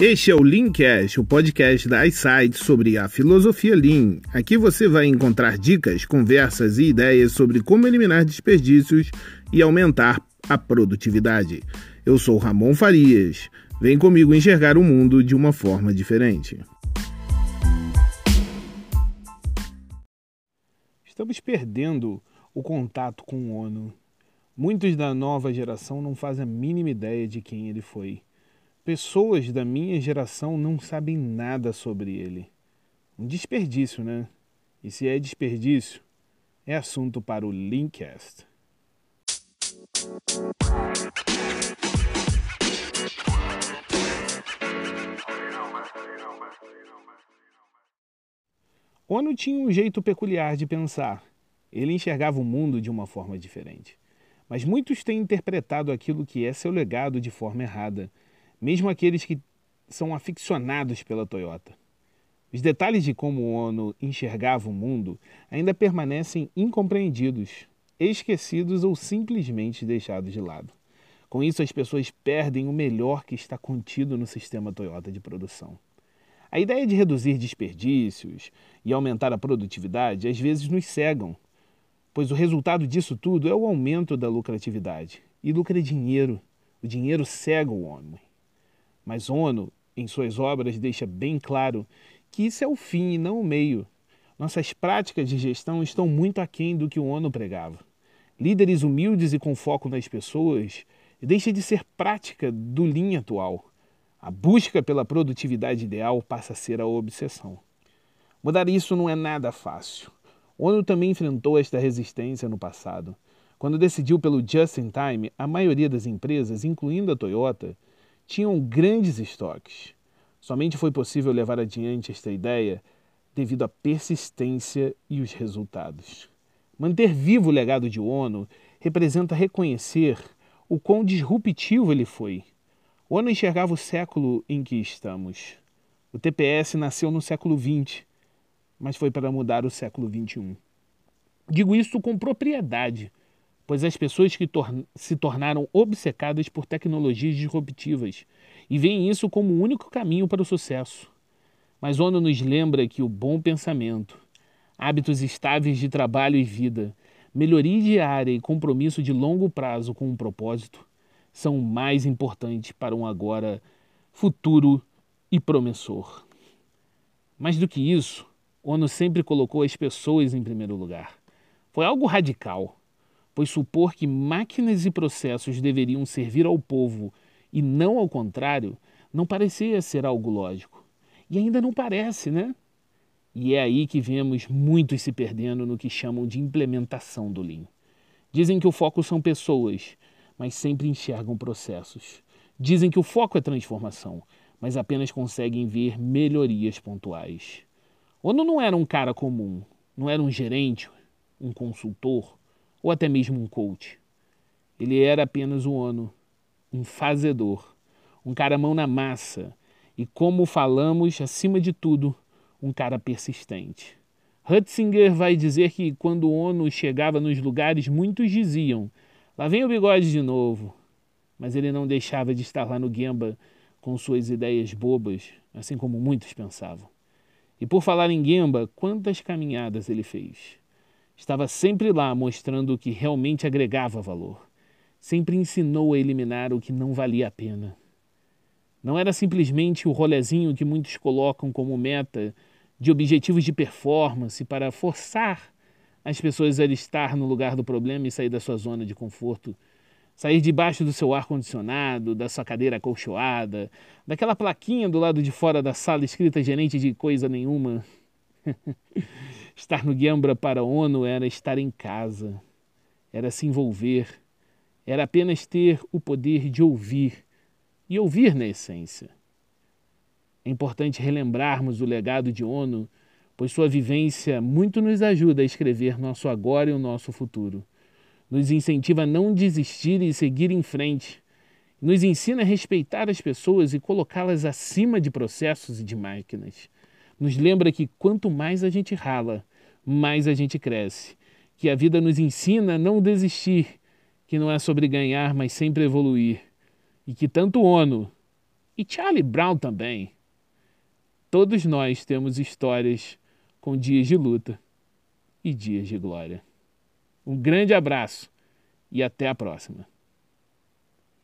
Este é o Leancast, o podcast da iSight sobre a filosofia Lean. Aqui você vai encontrar dicas, conversas e ideias sobre como eliminar desperdícios e aumentar a produtividade. Eu sou Ramon Farias. Vem comigo enxergar o mundo de uma forma diferente. Estamos perdendo o contato com o ONU. Muitos da nova geração não fazem a mínima ideia de quem ele foi. Pessoas da minha geração não sabem nada sobre ele. Um desperdício, né? E se é desperdício, é assunto para o Linkcast. Ono tinha um jeito peculiar de pensar. Ele enxergava o mundo de uma forma diferente. Mas muitos têm interpretado aquilo que é seu legado de forma errada mesmo aqueles que são aficionados pela Toyota. Os detalhes de como o Ono enxergava o mundo ainda permanecem incompreendidos, esquecidos ou simplesmente deixados de lado. Com isso, as pessoas perdem o melhor que está contido no sistema Toyota de produção. A ideia de reduzir desperdícios e aumentar a produtividade às vezes nos cegam, pois o resultado disso tudo é o aumento da lucratividade. E lucra é dinheiro. O dinheiro cega o homem. Mas Ono, em suas obras, deixa bem claro que isso é o fim e não o meio. Nossas práticas de gestão estão muito aquém do que o Ono pregava. Líderes humildes e com foco nas pessoas deixa de ser prática do linha atual. A busca pela produtividade ideal passa a ser a obsessão. Mudar isso não é nada fácil. Ono também enfrentou esta resistência no passado. Quando decidiu pelo just in time, a maioria das empresas, incluindo a Toyota, tinham grandes estoques. Somente foi possível levar adiante esta ideia devido à persistência e os resultados. Manter vivo o legado de Ono representa reconhecer o quão disruptivo ele foi. Ono enxergava o século em que estamos. O TPS nasceu no século XX, mas foi para mudar o século XXI. Digo isso com propriedade, pois as pessoas que tor se tornaram obcecadas por tecnologias disruptivas e veem isso como o único caminho para o sucesso. Mas ONU nos lembra que o bom pensamento, hábitos estáveis de trabalho e vida, melhoria diária e compromisso de longo prazo com um propósito são mais importantes para um agora futuro e promissor. Mais do que isso, ONU sempre colocou as pessoas em primeiro lugar. Foi algo radical pois supor que máquinas e processos deveriam servir ao povo e não ao contrário, não parecia ser algo lógico. E ainda não parece, né? E é aí que vemos muitos se perdendo no que chamam de implementação do Lean. Dizem que o foco são pessoas, mas sempre enxergam processos. Dizem que o foco é transformação, mas apenas conseguem ver melhorias pontuais. Ono não era um cara comum, não era um gerente, um consultor, ou até mesmo um coach. Ele era apenas um ano, um fazedor, um cara mão na massa e, como falamos, acima de tudo, um cara persistente. Hutzinger vai dizer que quando o ONU chegava nos lugares, muitos diziam: lá vem o bigode de novo. Mas ele não deixava de estar lá no Gemba com suas ideias bobas, assim como muitos pensavam. E por falar em Gemba, quantas caminhadas ele fez? Estava sempre lá mostrando o que realmente agregava valor. Sempre ensinou a eliminar o que não valia a pena. Não era simplesmente o rolezinho que muitos colocam como meta de objetivos de performance para forçar as pessoas a estar no lugar do problema e sair da sua zona de conforto. Sair debaixo do seu ar-condicionado, da sua cadeira acolchoada, daquela plaquinha do lado de fora da sala escrita gerente de coisa nenhuma. Estar no Guiambra para ONU era estar em casa, era se envolver, era apenas ter o poder de ouvir, e ouvir na essência. É importante relembrarmos o legado de ONU, pois sua vivência muito nos ajuda a escrever nosso agora e o nosso futuro. Nos incentiva a não desistir e seguir em frente. Nos ensina a respeitar as pessoas e colocá-las acima de processos e de máquinas nos lembra que quanto mais a gente rala, mais a gente cresce. Que a vida nos ensina a não desistir, que não é sobre ganhar, mas sempre evoluir. E que tanto Ono e Charlie Brown também. Todos nós temos histórias com dias de luta e dias de glória. Um grande abraço e até a próxima.